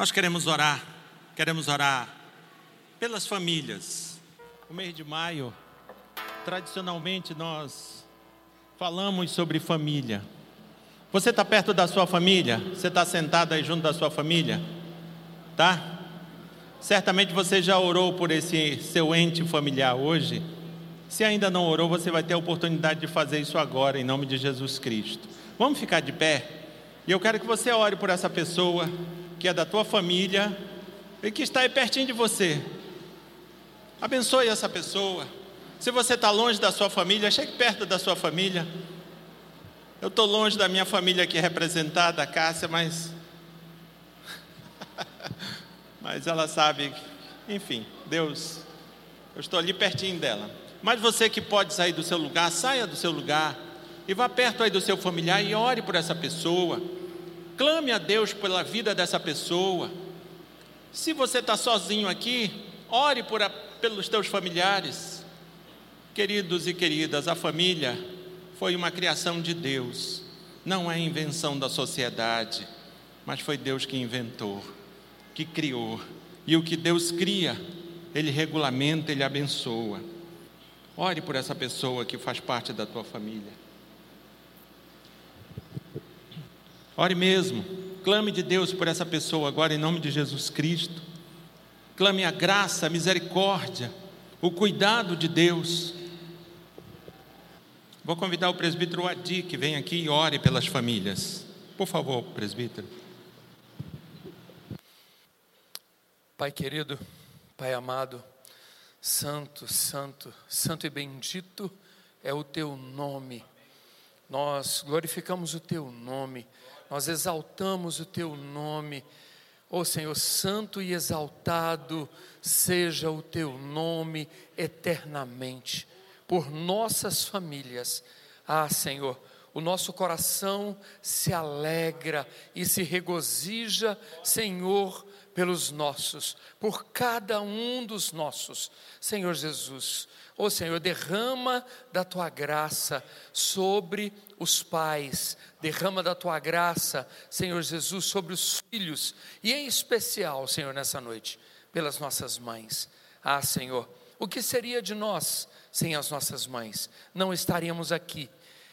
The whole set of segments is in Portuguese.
Nós queremos orar, queremos orar pelas famílias. O mês de maio, tradicionalmente, nós falamos sobre família. Você está perto da sua família? Você está sentado aí junto da sua família? Tá? Certamente você já orou por esse seu ente familiar hoje. Se ainda não orou, você vai ter a oportunidade de fazer isso agora, em nome de Jesus Cristo. Vamos ficar de pé? E eu quero que você ore por essa pessoa que é da tua família e que está aí pertinho de você. Abençoe essa pessoa. Se você está longe da sua família, chegue perto da sua família. Eu estou longe da minha família aqui representada, a Cássia, mas. mas ela sabe, enfim, Deus, eu estou ali pertinho dela. Mas você que pode sair do seu lugar, saia do seu lugar e vá perto aí do seu familiar e ore por essa pessoa. Clame a Deus pela vida dessa pessoa. Se você está sozinho aqui, ore por a, pelos teus familiares. Queridos e queridas, a família foi uma criação de Deus, não é invenção da sociedade, mas foi Deus que inventou, que criou. E o que Deus cria, Ele regulamenta, Ele abençoa. Ore por essa pessoa que faz parte da tua família. Ore mesmo, clame de Deus por essa pessoa agora em nome de Jesus Cristo. Clame a graça, a misericórdia, o cuidado de Deus. Vou convidar o presbítero Adi que vem aqui e ore pelas famílias. Por favor, presbítero. Pai querido, Pai amado, santo, santo, santo e bendito é o teu nome. Nós glorificamos o teu nome nós exaltamos o teu nome. Ó oh, Senhor, santo e exaltado seja o teu nome eternamente, por nossas famílias. Ah, Senhor, o nosso coração se alegra e se regozija, Senhor, pelos nossos, por cada um dos nossos. Senhor Jesus, Ó oh, Senhor, derrama da tua graça sobre os pais, derrama da tua graça, Senhor Jesus, sobre os filhos, e em especial, Senhor, nessa noite, pelas nossas mães. Ah, Senhor, o que seria de nós sem as nossas mães? Não estaríamos aqui.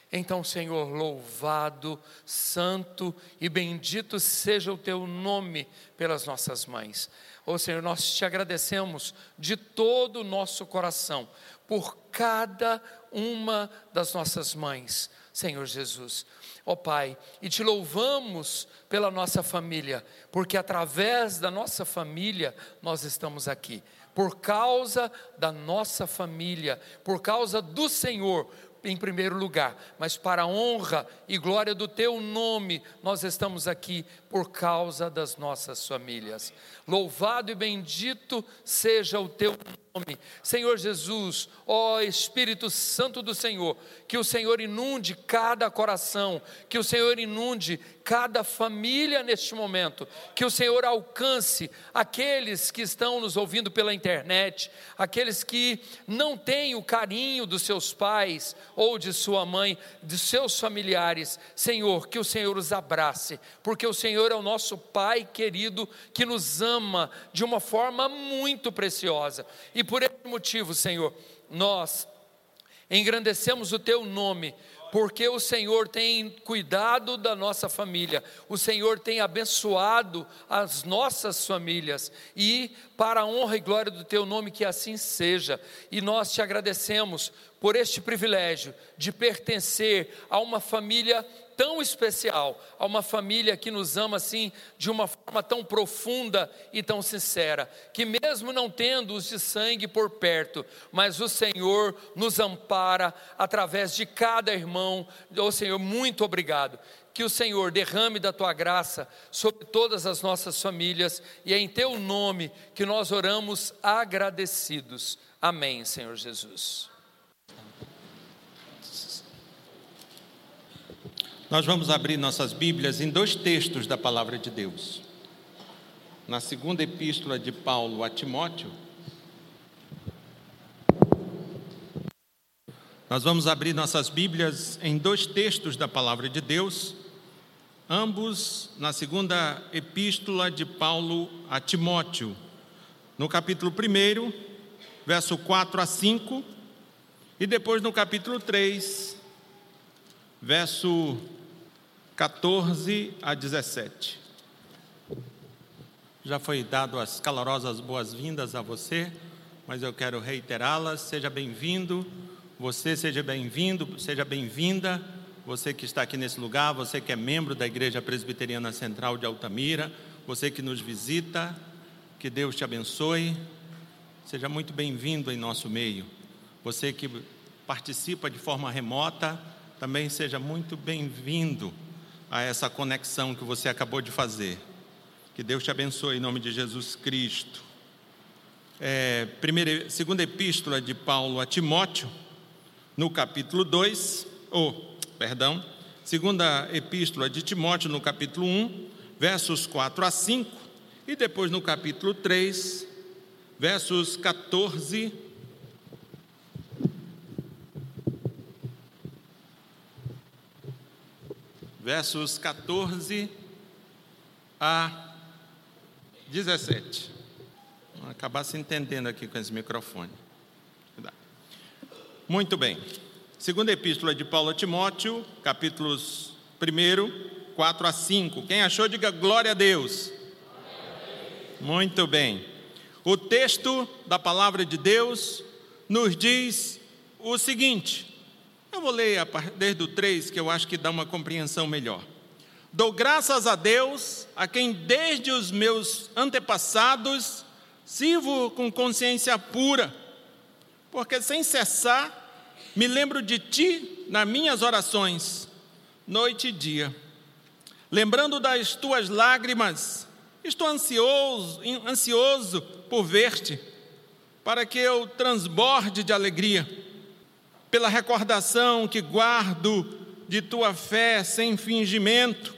Então, Senhor, louvado, santo e bendito seja o teu nome pelas nossas mães. Ó oh, Senhor, nós te agradecemos de todo o nosso coração por cada uma das nossas mães, Senhor Jesus. Ó oh, Pai, e te louvamos pela nossa família, porque através da nossa família nós estamos aqui. Por causa da nossa família, por causa do Senhor, em primeiro lugar, mas para a honra e glória do teu nome, nós estamos aqui por causa das nossas famílias. Louvado e bendito seja o teu nome, Senhor Jesus, ó Espírito Santo do Senhor, que o Senhor inunde cada coração, que o Senhor inunde cada família neste momento, que o Senhor alcance aqueles que estão nos ouvindo pela internet, aqueles que não têm o carinho dos seus pais ou de sua mãe, de seus familiares, Senhor, que o Senhor os abrace, porque o Senhor é o nosso Pai querido que nos ama de uma forma muito preciosa, e por esse motivo, Senhor, nós engrandecemos o teu nome, porque o Senhor tem cuidado da nossa família, o Senhor tem abençoado as nossas famílias, e para a honra e glória do teu nome, que assim seja, e nós te agradecemos por este privilégio de pertencer a uma família tão especial, a uma família que nos ama assim de uma forma tão profunda e tão sincera, que mesmo não tendo os de sangue por perto, mas o Senhor nos ampara através de cada irmão. Ô oh, Senhor, muito obrigado. Que o Senhor derrame da tua graça sobre todas as nossas famílias e é em teu nome que nós oramos agradecidos. Amém, Senhor Jesus. Nós vamos abrir nossas Bíblias em dois textos da palavra de Deus. Na segunda epístola de Paulo a Timóteo, nós vamos abrir nossas Bíblias em dois textos da palavra de Deus. ambos na segunda epístola de Paulo a Timóteo, no capítulo 1, verso 4 a 5, e depois no capítulo 3, verso 14 a 17. Já foi dado as calorosas boas-vindas a você, mas eu quero reiterá-las. Seja bem-vindo, você seja bem-vindo, seja bem-vinda você que está aqui nesse lugar, você que é membro da Igreja Presbiteriana Central de Altamira, você que nos visita, que Deus te abençoe, seja muito bem-vindo em nosso meio. Você que participa de forma remota, também seja muito bem-vindo a essa conexão que você acabou de fazer. Que Deus te abençoe em nome de Jesus Cristo. É, primeira, segunda epístola de Paulo a Timóteo, no capítulo 2, ou perdão, segunda epístola de Timóteo, no capítulo 1, versos 4 a 5, e depois no capítulo 3, versos 14 versos 14 a 17. Vamos acabar se entendendo aqui com esse microfone. Muito bem. Segunda epístola de Paulo a Timóteo, capítulos 1, 4 a 5. Quem achou, diga glória a Deus. Muito bem. O texto da palavra de Deus nos diz o seguinte. Eu vou ler desde o 3, que eu acho que dá uma compreensão melhor. Dou graças a Deus, a quem desde os meus antepassados sirvo com consciência pura, porque sem cessar me lembro de ti nas minhas orações, noite e dia. Lembrando das tuas lágrimas, estou ansioso, ansioso por ver-te, para que eu transborde de alegria, pela recordação que guardo de tua fé sem fingimento,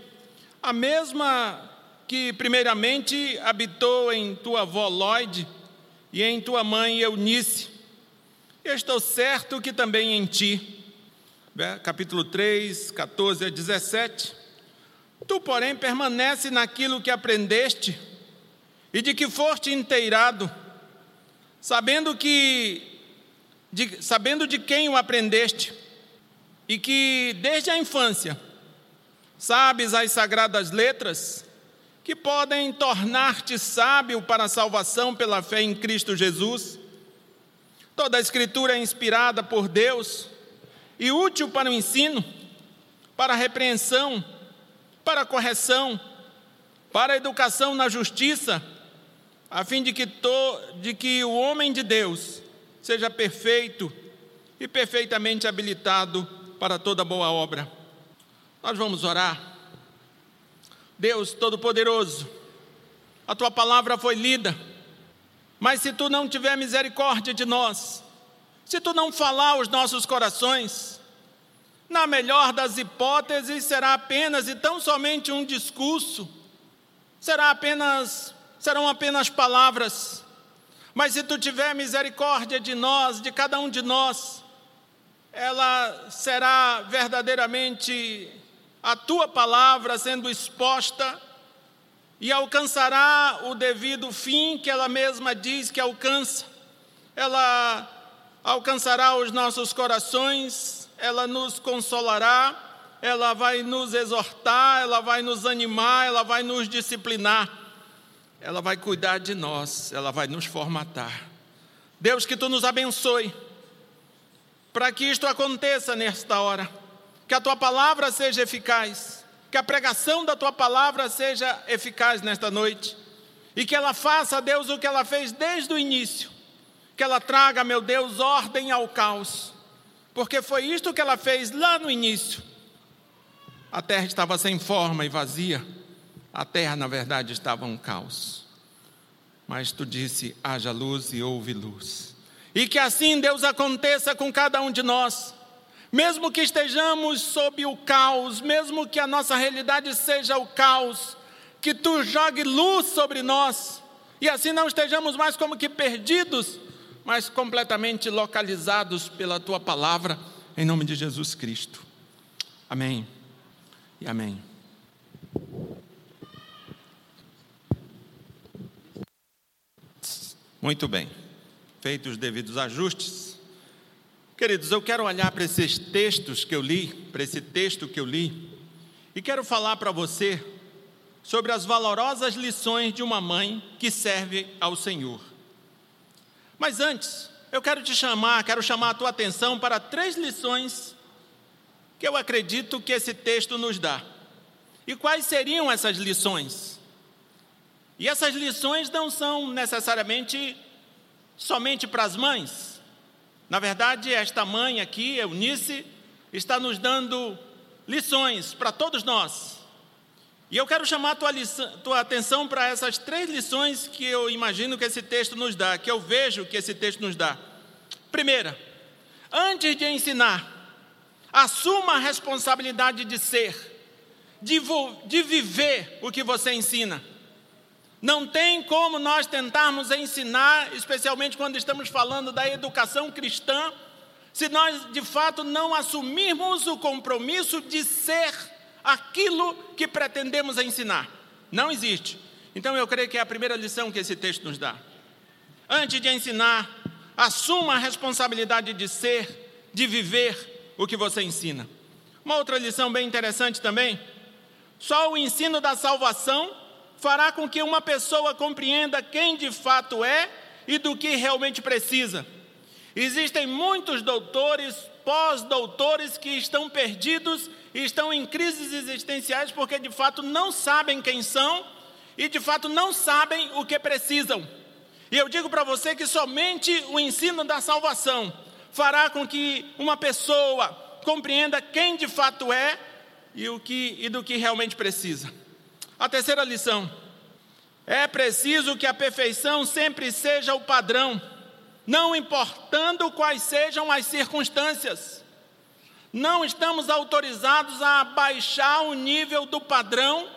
a mesma que primeiramente habitou em tua avó Lloyd e em tua mãe Eunice. Eu estou certo que também em ti, capítulo 3, 14 a 17, tu, porém, permanece naquilo que aprendeste e de que foste inteirado, sabendo que de, sabendo de quem o aprendeste, e que desde a infância sabes as sagradas letras que podem tornar-te sábio para a salvação pela fé em Cristo Jesus. Toda a Escritura é inspirada por Deus e útil para o ensino, para a repreensão, para a correção, para a educação na justiça, a fim de que, to, de que o homem de Deus seja perfeito e perfeitamente habilitado para toda boa obra. Nós vamos orar. Deus Todo-Poderoso, a tua palavra foi lida mas se tu não tiver misericórdia de nós, se tu não falar aos nossos corações, na melhor das hipóteses será apenas e tão somente um discurso, será apenas serão apenas palavras. Mas se tu tiver misericórdia de nós, de cada um de nós, ela será verdadeiramente a tua palavra sendo exposta e alcançará o devido fim que ela mesma diz que alcança. Ela alcançará os nossos corações, ela nos consolará, ela vai nos exortar, ela vai nos animar, ela vai nos disciplinar, ela vai cuidar de nós, ela vai nos formatar. Deus, que tu nos abençoe, para que isto aconteça nesta hora, que a tua palavra seja eficaz que a pregação da tua palavra seja eficaz nesta noite e que ela faça, Deus, o que ela fez desde o início. Que ela traga, meu Deus, ordem ao caos, porque foi isto que ela fez lá no início. A terra estava sem forma e vazia, a terra, na verdade, estava um caos. Mas tu disse: haja luz e houve luz. E que assim, Deus, aconteça com cada um de nós mesmo que estejamos sob o caos, mesmo que a nossa realidade seja o caos, que tu jogue luz sobre nós, e assim não estejamos mais como que perdidos, mas completamente localizados pela tua palavra, em nome de Jesus Cristo. Amém e amém. Muito bem. Feitos os devidos ajustes. Queridos, eu quero olhar para esses textos que eu li, para esse texto que eu li, e quero falar para você sobre as valorosas lições de uma mãe que serve ao Senhor. Mas antes, eu quero te chamar, quero chamar a tua atenção para três lições que eu acredito que esse texto nos dá. E quais seriam essas lições? E essas lições não são necessariamente somente para as mães. Na verdade, esta mãe aqui, Eunice, está nos dando lições para todos nós. E eu quero chamar a tua, lição, tua atenção para essas três lições que eu imagino que esse texto nos dá, que eu vejo que esse texto nos dá. Primeira, antes de ensinar, assuma a responsabilidade de ser, de, de viver o que você ensina. Não tem como nós tentarmos ensinar, especialmente quando estamos falando da educação cristã, se nós de fato não assumirmos o compromisso de ser aquilo que pretendemos ensinar. Não existe. Então eu creio que é a primeira lição que esse texto nos dá. Antes de ensinar, assuma a responsabilidade de ser, de viver o que você ensina. Uma outra lição bem interessante também: só o ensino da salvação fará com que uma pessoa compreenda quem de fato é e do que realmente precisa. Existem muitos doutores, pós-doutores que estão perdidos e estão em crises existenciais porque de fato não sabem quem são e de fato não sabem o que precisam. E eu digo para você que somente o ensino da salvação fará com que uma pessoa compreenda quem de fato é e, o que, e do que realmente precisa. A terceira lição: é preciso que a perfeição sempre seja o padrão, não importando quais sejam as circunstâncias. Não estamos autorizados a baixar o nível do padrão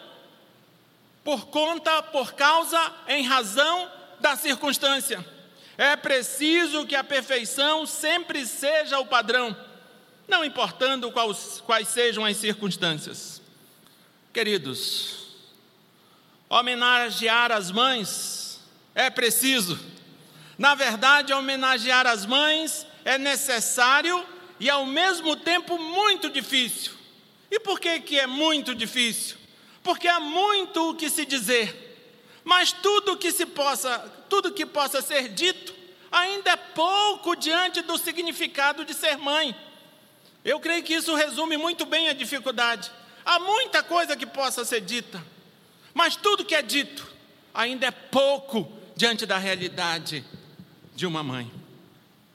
por conta, por causa, em razão da circunstância. É preciso que a perfeição sempre seja o padrão, não importando quais, quais sejam as circunstâncias. Queridos, Homenagear as mães é preciso. Na verdade, homenagear as mães é necessário e ao mesmo tempo muito difícil. E por que, que é muito difícil? Porque há muito o que se dizer, mas tudo que se possa, tudo que possa ser dito, ainda é pouco diante do significado de ser mãe. Eu creio que isso resume muito bem a dificuldade. Há muita coisa que possa ser dita, mas tudo que é dito ainda é pouco diante da realidade de uma mãe.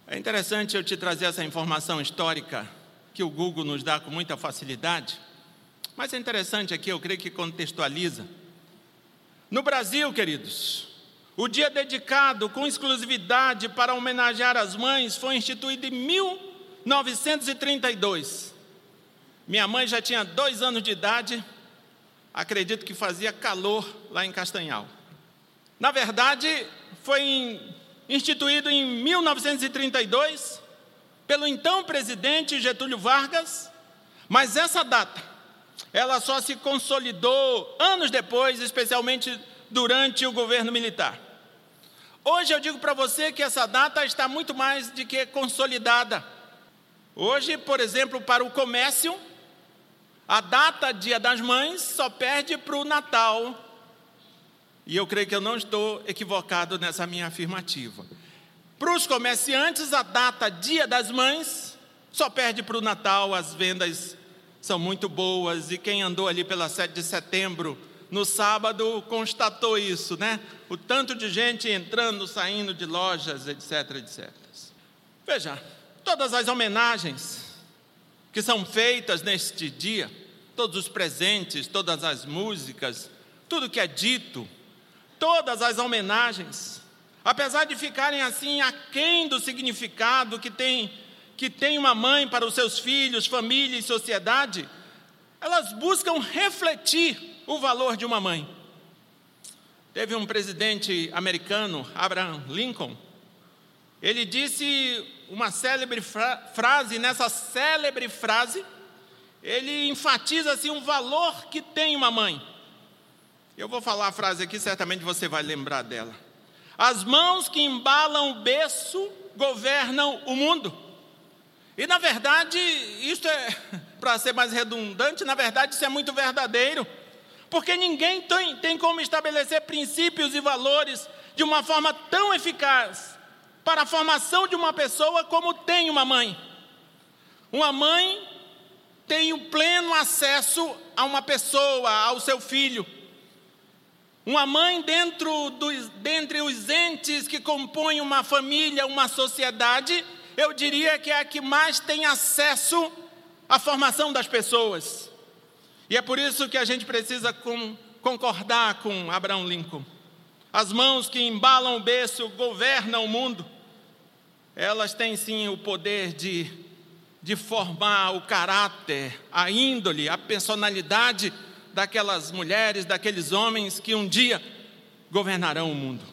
É interessante eu te trazer essa informação histórica que o Google nos dá com muita facilidade, mas é interessante aqui, eu creio que contextualiza. No Brasil, queridos, o dia dedicado com exclusividade para homenagear as mães foi instituído em 1932. Minha mãe já tinha dois anos de idade acredito que fazia calor lá em Castanhal. Na verdade, foi instituído em 1932 pelo então presidente Getúlio Vargas, mas essa data ela só se consolidou anos depois, especialmente durante o governo militar. Hoje eu digo para você que essa data está muito mais do que consolidada. Hoje, por exemplo, para o comércio, a data Dia das Mães só perde para o Natal. E eu creio que eu não estou equivocado nessa minha afirmativa. Para os comerciantes, a data Dia das Mães só perde para o Natal, as vendas são muito boas. E quem andou ali pela 7 de setembro, no sábado, constatou isso, né? O tanto de gente entrando, saindo de lojas, etc, etc. Veja, todas as homenagens que são feitas neste dia, todos os presentes, todas as músicas, tudo que é dito, todas as homenagens, apesar de ficarem assim aquém do significado que tem, que tem uma mãe para os seus filhos, família e sociedade, elas buscam refletir o valor de uma mãe. Teve um presidente americano, Abraham Lincoln, ele disse uma célebre fra frase, nessa célebre frase, ele enfatiza assim um valor que tem uma mãe. Eu vou falar a frase aqui, certamente você vai lembrar dela. As mãos que embalam o berço governam o mundo. E na verdade, isso é, para ser mais redundante, na verdade isso é muito verdadeiro. Porque ninguém tem, tem como estabelecer princípios e valores de uma forma tão eficaz para a formação de uma pessoa como tem uma mãe. Uma mãe tem o pleno acesso a uma pessoa, ao seu filho. Uma mãe, dentro dos, dentre os entes que compõem uma família, uma sociedade, eu diria que é a que mais tem acesso à formação das pessoas. E é por isso que a gente precisa com, concordar com Abraão Lincoln. As mãos que embalam o berço governam o mundo. Elas têm sim o poder de, de formar o caráter, a índole, a personalidade daquelas mulheres, daqueles homens que um dia governarão o mundo.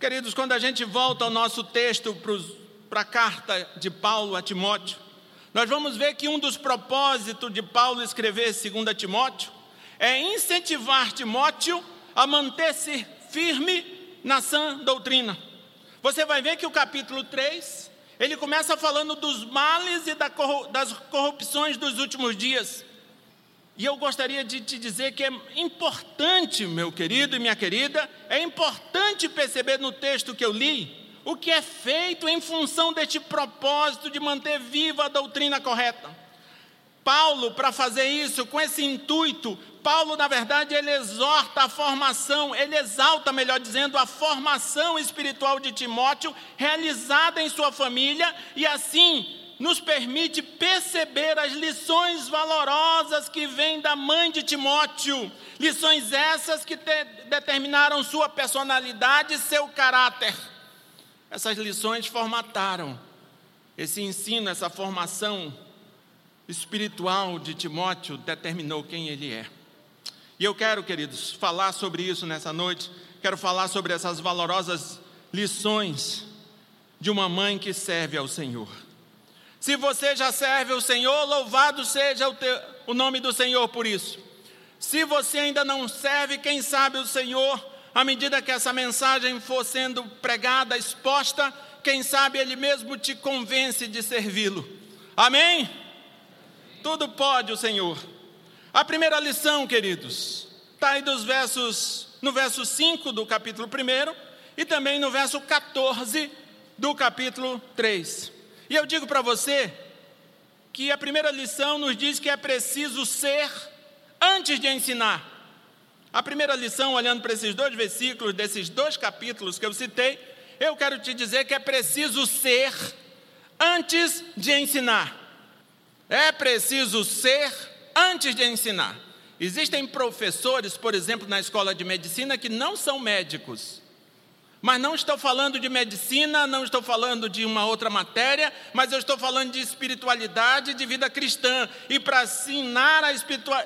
Queridos, quando a gente volta ao nosso texto para a carta de Paulo a Timóteo, nós vamos ver que um dos propósitos de Paulo escrever 2 Timóteo é incentivar Timóteo a manter-se firme na sã doutrina. Você vai ver que o capítulo 3, ele começa falando dos males e das corrupções dos últimos dias. E eu gostaria de te dizer que é importante, meu querido e minha querida, é importante perceber no texto que eu li o que é feito em função deste propósito de manter viva a doutrina correta. Paulo, para fazer isso, com esse intuito, Paulo, na verdade, ele exorta a formação, ele exalta, melhor dizendo, a formação espiritual de Timóteo, realizada em sua família, e assim nos permite perceber as lições valorosas que vêm da mãe de Timóteo, lições essas que te, determinaram sua personalidade e seu caráter. Essas lições formataram esse ensino, essa formação espiritual de Timóteo determinou quem ele é. E eu quero, queridos, falar sobre isso nessa noite. Quero falar sobre essas valorosas lições de uma mãe que serve ao Senhor. Se você já serve o Senhor, louvado seja o, teu, o nome do Senhor por isso. Se você ainda não serve, quem sabe o Senhor, à medida que essa mensagem for sendo pregada, exposta, quem sabe Ele mesmo te convence de servi-lo. Amém? Tudo pode o Senhor. A primeira lição, queridos, está aí dos versos, no verso 5 do capítulo 1 e também no verso 14 do capítulo 3. E eu digo para você que a primeira lição nos diz que é preciso ser antes de ensinar. A primeira lição, olhando para esses dois versículos, desses dois capítulos que eu citei, eu quero te dizer que é preciso ser antes de ensinar. É preciso ser antes de ensinar. Existem professores, por exemplo, na escola de medicina, que não são médicos. Mas não estou falando de medicina, não estou falando de uma outra matéria, mas eu estou falando de espiritualidade, de vida cristã. E para ensinar a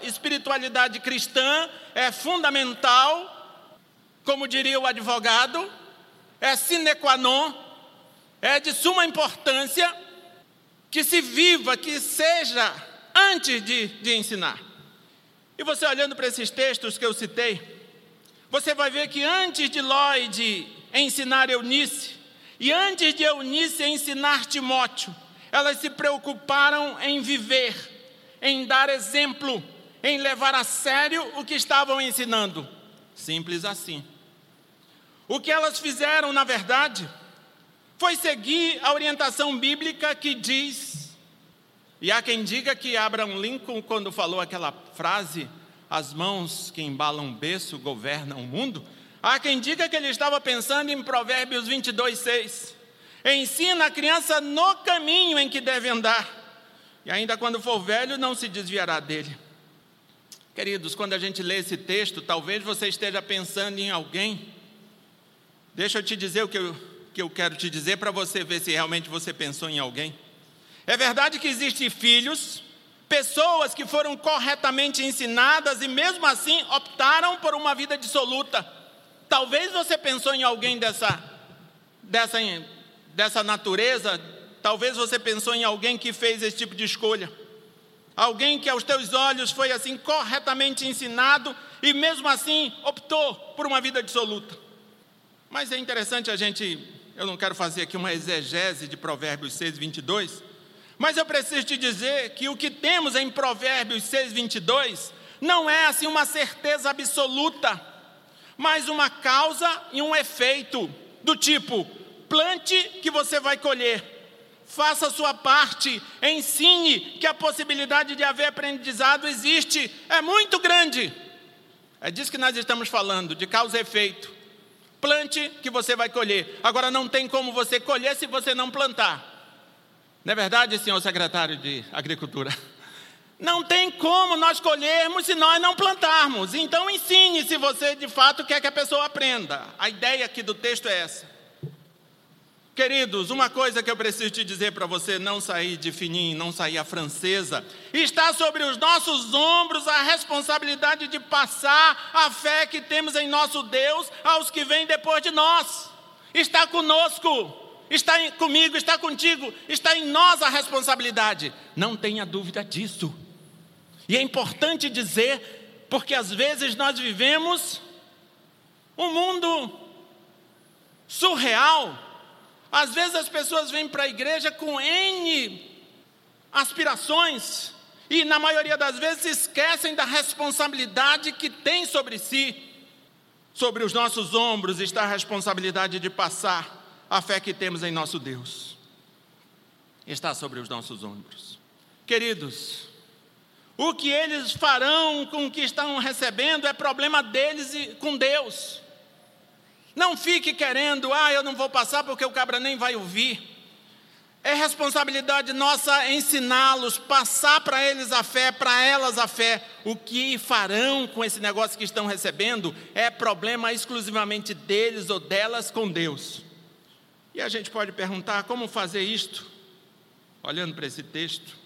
espiritualidade cristã é fundamental, como diria o advogado, é sine qua non, é de suma importância que se viva, que seja antes de, de ensinar. E você olhando para esses textos que eu citei, você vai ver que antes de Lloyd ensinar Eunice, e antes de Eunice ensinar Timóteo, elas se preocuparam em viver, em dar exemplo, em levar a sério o que estavam ensinando. Simples assim. O que elas fizeram, na verdade, foi seguir a orientação bíblica que diz, e há quem diga que Abraham Lincoln, quando falou aquela frase, as mãos que embalam o berço governam o mundo, Há quem diga que ele estava pensando em Provérbios 22, 6. Ensina a criança no caminho em que deve andar, e ainda quando for velho, não se desviará dele. Queridos, quando a gente lê esse texto, talvez você esteja pensando em alguém. Deixa eu te dizer o que eu, que eu quero te dizer para você ver se realmente você pensou em alguém. É verdade que existem filhos, pessoas que foram corretamente ensinadas e mesmo assim optaram por uma vida dissoluta. Talvez você pensou em alguém dessa, dessa, dessa natureza, talvez você pensou em alguém que fez esse tipo de escolha. Alguém que aos teus olhos foi assim corretamente ensinado e mesmo assim optou por uma vida dissoluta. Mas é interessante a gente, eu não quero fazer aqui uma exegese de Provérbios 6, 22, mas eu preciso te dizer que o que temos em Provérbios 6, 22 não é assim uma certeza absoluta, mas uma causa e um efeito, do tipo: plante que você vai colher, faça a sua parte, ensine que a possibilidade de haver aprendizado existe, é muito grande. É disso que nós estamos falando, de causa e efeito. Plante que você vai colher. Agora não tem como você colher se você não plantar. Não é verdade, senhor secretário de Agricultura? Não tem como nós colhermos se nós não plantarmos. Então ensine se você de fato quer que a pessoa aprenda. A ideia aqui do texto é essa. Queridos, uma coisa que eu preciso te dizer para você não sair de fininho, não sair a francesa, está sobre os nossos ombros a responsabilidade de passar a fé que temos em nosso Deus aos que vêm depois de nós. Está conosco está comigo, está contigo, está em nós a responsabilidade. Não tenha dúvida disso. E é importante dizer, porque às vezes nós vivemos um mundo surreal. Às vezes as pessoas vêm para a igreja com N aspirações e, na maioria das vezes, esquecem da responsabilidade que tem sobre si. Sobre os nossos ombros está a responsabilidade de passar a fé que temos em nosso Deus está sobre os nossos ombros. Queridos, o que eles farão com o que estão recebendo é problema deles e com Deus. Não fique querendo, ah, eu não vou passar porque o cabra nem vai ouvir. É responsabilidade nossa ensiná-los, passar para eles a fé, para elas a fé. O que farão com esse negócio que estão recebendo é problema exclusivamente deles ou delas com Deus. E a gente pode perguntar como fazer isto, olhando para esse texto.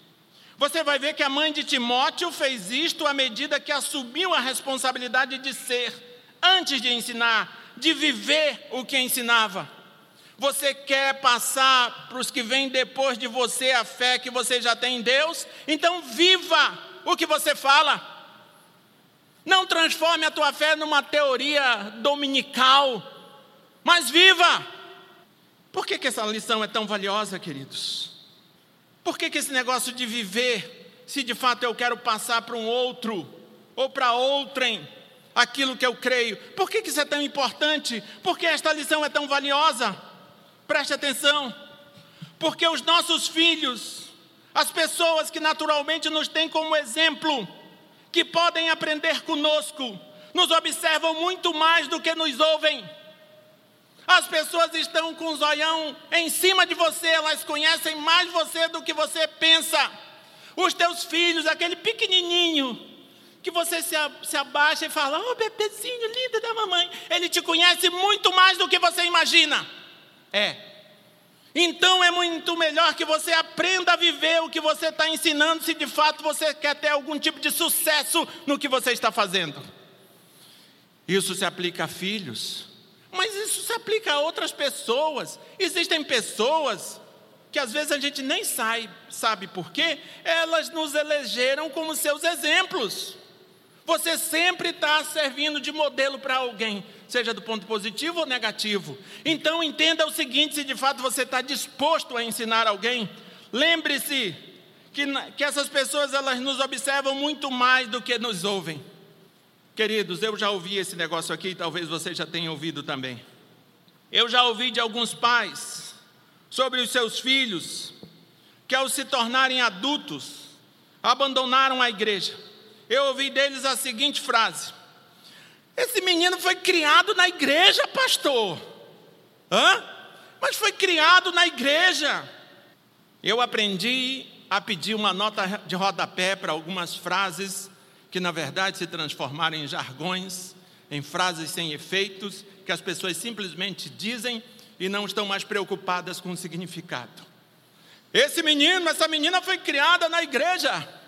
Você vai ver que a mãe de Timóteo fez isto à medida que assumiu a responsabilidade de ser, antes de ensinar, de viver o que ensinava. Você quer passar para os que vêm depois de você a fé que você já tem em Deus? Então viva o que você fala. Não transforme a tua fé numa teoria dominical, mas viva. Por que, que essa lição é tão valiosa, queridos? Por que, que esse negócio de viver, se de fato eu quero passar para um outro, ou para outrem, aquilo que eu creio, por que, isso é tão importante? Por que esta lição é tão valiosa? Preste atenção. Porque os nossos filhos, as pessoas que naturalmente nos têm como exemplo, que podem aprender conosco, nos observam muito mais do que nos ouvem. As pessoas estão com o zoião em cima de você, elas conhecem mais você do que você pensa. Os teus filhos, aquele pequenininho, que você se, se abaixa e fala: Oh, bebezinho lindo da mamãe, ele te conhece muito mais do que você imagina. É. Então é muito melhor que você aprenda a viver o que você está ensinando, se de fato você quer ter algum tipo de sucesso no que você está fazendo. Isso se aplica a filhos mas isso se aplica a outras pessoas. Existem pessoas que às vezes a gente nem sabe, sabe por quê? Elas nos elegeram como seus exemplos. Você sempre está servindo de modelo para alguém, seja do ponto positivo ou negativo. Então entenda o seguinte: se de fato você está disposto a ensinar alguém, lembre-se que, que essas pessoas elas nos observam muito mais do que nos ouvem. Queridos, eu já ouvi esse negócio aqui, talvez você já tenha ouvido também. Eu já ouvi de alguns pais sobre os seus filhos que, ao se tornarem adultos, abandonaram a igreja. Eu ouvi deles a seguinte frase: Esse menino foi criado na igreja, pastor. Hã? Mas foi criado na igreja. Eu aprendi a pedir uma nota de rodapé para algumas frases que na verdade se transformaram em jargões, em frases sem efeitos, que as pessoas simplesmente dizem e não estão mais preocupadas com o significado. Esse menino, essa menina foi criada na igreja.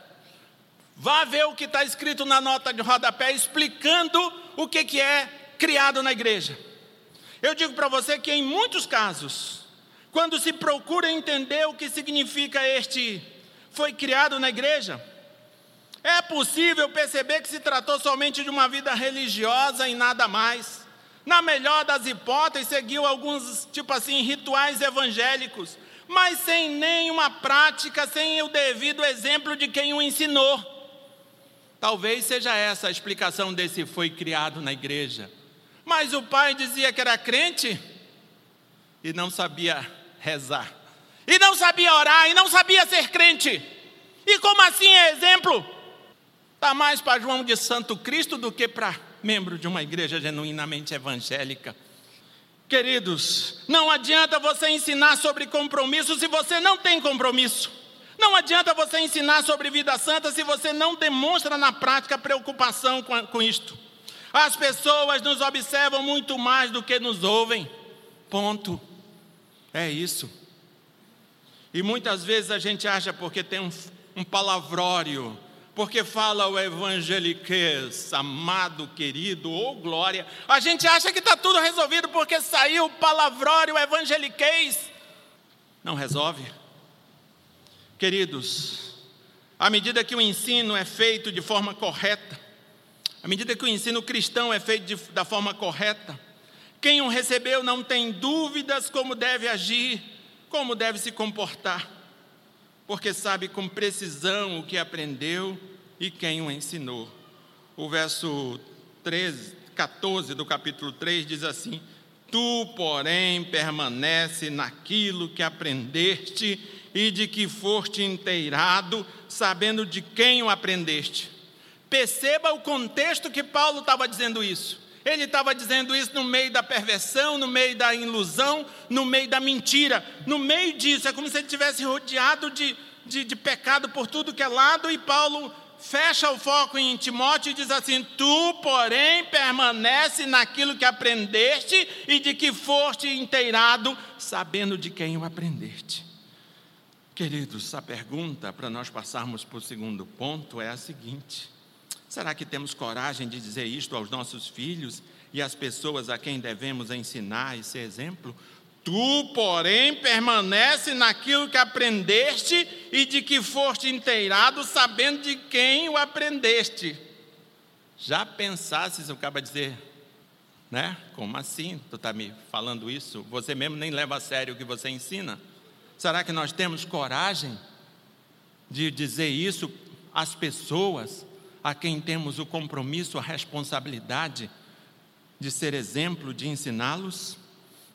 Vá ver o que está escrito na nota de rodapé explicando o que, que é criado na igreja. Eu digo para você que em muitos casos, quando se procura entender o que significa este foi criado na igreja, é possível perceber que se tratou somente de uma vida religiosa e nada mais. Na melhor das hipóteses, seguiu alguns, tipo assim, rituais evangélicos, mas sem nenhuma prática, sem o devido exemplo de quem o ensinou. Talvez seja essa a explicação desse foi criado na igreja. Mas o pai dizia que era crente e não sabia rezar, e não sabia orar, e não sabia ser crente. E como assim é exemplo? Está mais para João de Santo Cristo do que para membro de uma igreja genuinamente evangélica. Queridos, não adianta você ensinar sobre compromisso se você não tem compromisso. Não adianta você ensinar sobre vida santa se você não demonstra na prática preocupação com, com isto. As pessoas nos observam muito mais do que nos ouvem. Ponto. É isso. E muitas vezes a gente acha porque tem um, um palavrório porque fala o evangeliquez, amado, querido, ou glória. A gente acha que está tudo resolvido porque saiu o palavrório evangeliquez. Não resolve. Queridos, à medida que o ensino é feito de forma correta, à medida que o ensino cristão é feito de, da forma correta, quem o recebeu não tem dúvidas como deve agir, como deve se comportar porque sabe com precisão o que aprendeu e quem o ensinou. O verso 13, 14 do capítulo 3 diz assim: Tu, porém, permanece naquilo que aprendeste e de que foste inteirado, sabendo de quem o aprendeste. Perceba o contexto que Paulo estava dizendo isso. Ele estava dizendo isso no meio da perversão, no meio da ilusão, no meio da mentira. No meio disso, é como se ele estivesse rodeado de, de, de pecado por tudo que é lado, e Paulo fecha o foco em Timóteo e diz assim: Tu, porém, permanece naquilo que aprendeste e de que foste inteirado, sabendo de quem o aprendeste. Queridos, a pergunta para nós passarmos para o segundo ponto é a seguinte: Será que temos coragem de dizer isto aos nossos filhos e às pessoas a quem devemos ensinar e ser exemplo? Tu, porém, permanece naquilo que aprendeste e de que foste inteirado, sabendo de quem o aprendeste. Já pensasse se eu acaba dizer, né? Como assim? Tu está me falando isso? Você mesmo nem leva a sério o que você ensina? Será que nós temos coragem de dizer isso às pessoas a quem temos o compromisso, a responsabilidade de ser exemplo, de ensiná-los?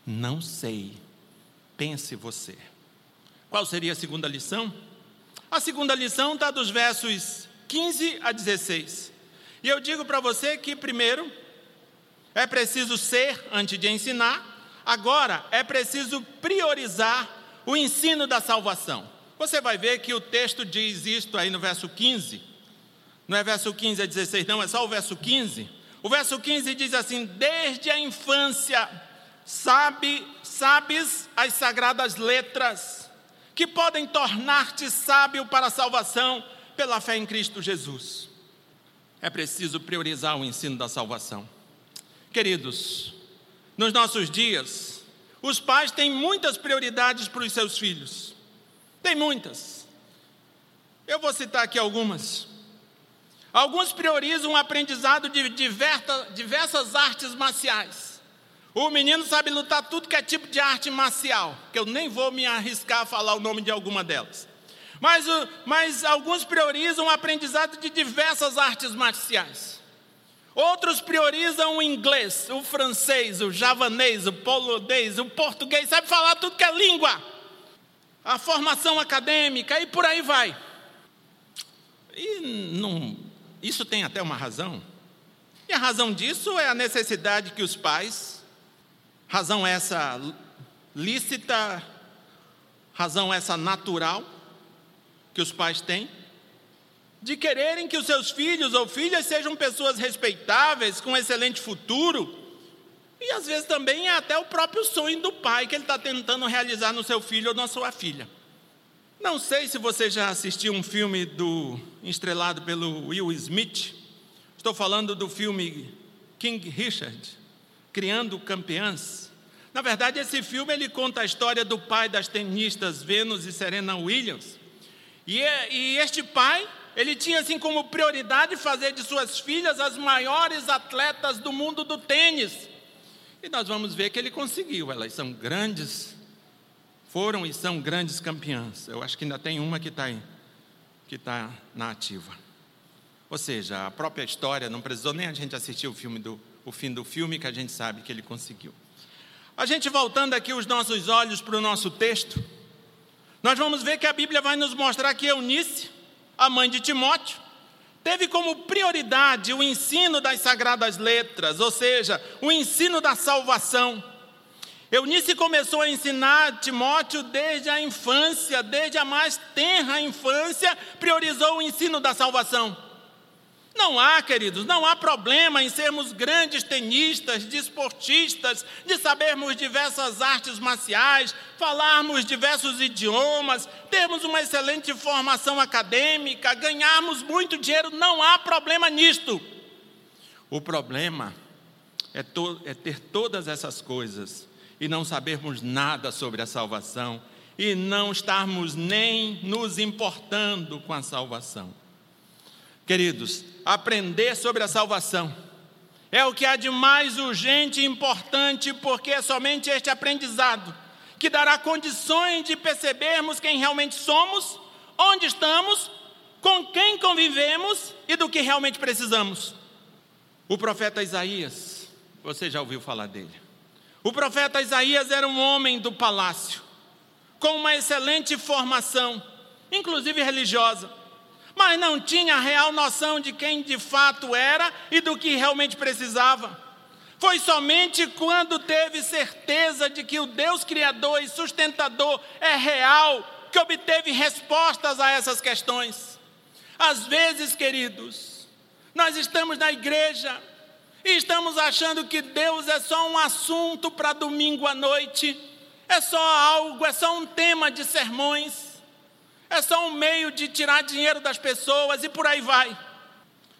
Não sei. Pense você. Qual seria a segunda lição? A segunda lição está dos versos 15 a 16. E eu digo para você que, primeiro, é preciso ser antes de ensinar, agora é preciso priorizar o ensino da salvação. Você vai ver que o texto diz isto aí no verso 15. Não é verso 15 a 16, não, é só o verso 15. O verso 15 diz assim: Desde a infância sabe, sabes as sagradas letras, que podem tornar-te sábio para a salvação pela fé em Cristo Jesus. É preciso priorizar o ensino da salvação. Queridos, nos nossos dias, os pais têm muitas prioridades para os seus filhos. Tem muitas. Eu vou citar aqui algumas. Alguns priorizam o aprendizado de diversas artes marciais. O menino sabe lutar tudo que é tipo de arte marcial, que eu nem vou me arriscar a falar o nome de alguma delas. Mas, mas alguns priorizam o aprendizado de diversas artes marciais. Outros priorizam o inglês, o francês, o javanês, o polonês, o português, sabe falar tudo que é língua. A formação acadêmica e por aí vai. E não isso tem até uma razão. E a razão disso é a necessidade que os pais, razão essa lícita, razão essa natural, que os pais têm, de quererem que os seus filhos ou filhas sejam pessoas respeitáveis, com um excelente futuro, e às vezes também é até o próprio sonho do pai que ele está tentando realizar no seu filho ou na sua filha. Não sei se você já assistiu um filme do estrelado pelo Will Smith. Estou falando do filme King Richard, Criando Campeãs. Na verdade, esse filme ele conta a história do pai das tenistas Venus e Serena Williams. E, é, e este pai, ele tinha assim como prioridade fazer de suas filhas as maiores atletas do mundo do tênis. E nós vamos ver que ele conseguiu. Elas são grandes, foram e são grandes campeãs. Eu acho que ainda tem uma que está aí, que está na ativa. Ou seja, a própria história, não precisou nem a gente assistir o filme do o fim do filme que a gente sabe que ele conseguiu. A gente voltando aqui os nossos olhos para o nosso texto, nós vamos ver que a Bíblia vai nos mostrar que Eunice, a mãe de Timóteo, teve como prioridade o ensino das sagradas letras, ou seja, o ensino da salvação. Eunice começou a ensinar Timóteo desde a infância, desde a mais tenra infância, priorizou o ensino da salvação. Não há, queridos, não há problema em sermos grandes tenistas, desportistas, de sabermos diversas artes marciais, falarmos diversos idiomas, termos uma excelente formação acadêmica, ganharmos muito dinheiro, não há problema nisto. O problema é, to é ter todas essas coisas e não sabermos nada sobre a salvação e não estarmos nem nos importando com a salvação. Queridos, aprender sobre a salvação é o que há de mais urgente e importante, porque é somente este aprendizado que dará condições de percebermos quem realmente somos, onde estamos, com quem convivemos e do que realmente precisamos. O profeta Isaías, você já ouviu falar dele? O profeta Isaías era um homem do palácio, com uma excelente formação, inclusive religiosa mas não tinha real noção de quem de fato era e do que realmente precisava. Foi somente quando teve certeza de que o Deus Criador e sustentador é real que obteve respostas a essas questões. Às vezes, queridos, nós estamos na igreja e estamos achando que Deus é só um assunto para domingo à noite, é só algo, é só um tema de sermões. É só um meio de tirar dinheiro das pessoas e por aí vai.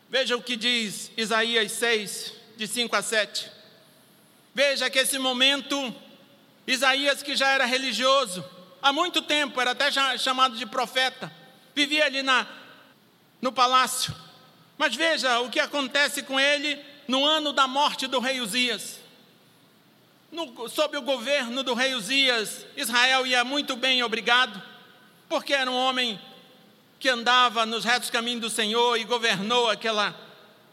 Veja o que diz Isaías 6, de 5 a 7. Veja que esse momento, Isaías, que já era religioso, há muito tempo, era até chamado de profeta, vivia ali na, no palácio. Mas veja o que acontece com ele no ano da morte do rei Uzias. No, sob o governo do rei Uzias, Israel ia muito bem, obrigado porque era um homem que andava nos retos caminhos do Senhor e governou aquela,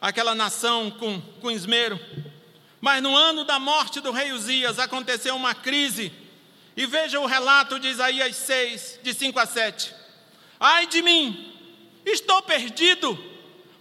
aquela nação com, com esmero. Mas no ano da morte do rei Uzias aconteceu uma crise, e veja o relato de Isaías 6, de 5 a 7. Ai de mim, estou perdido,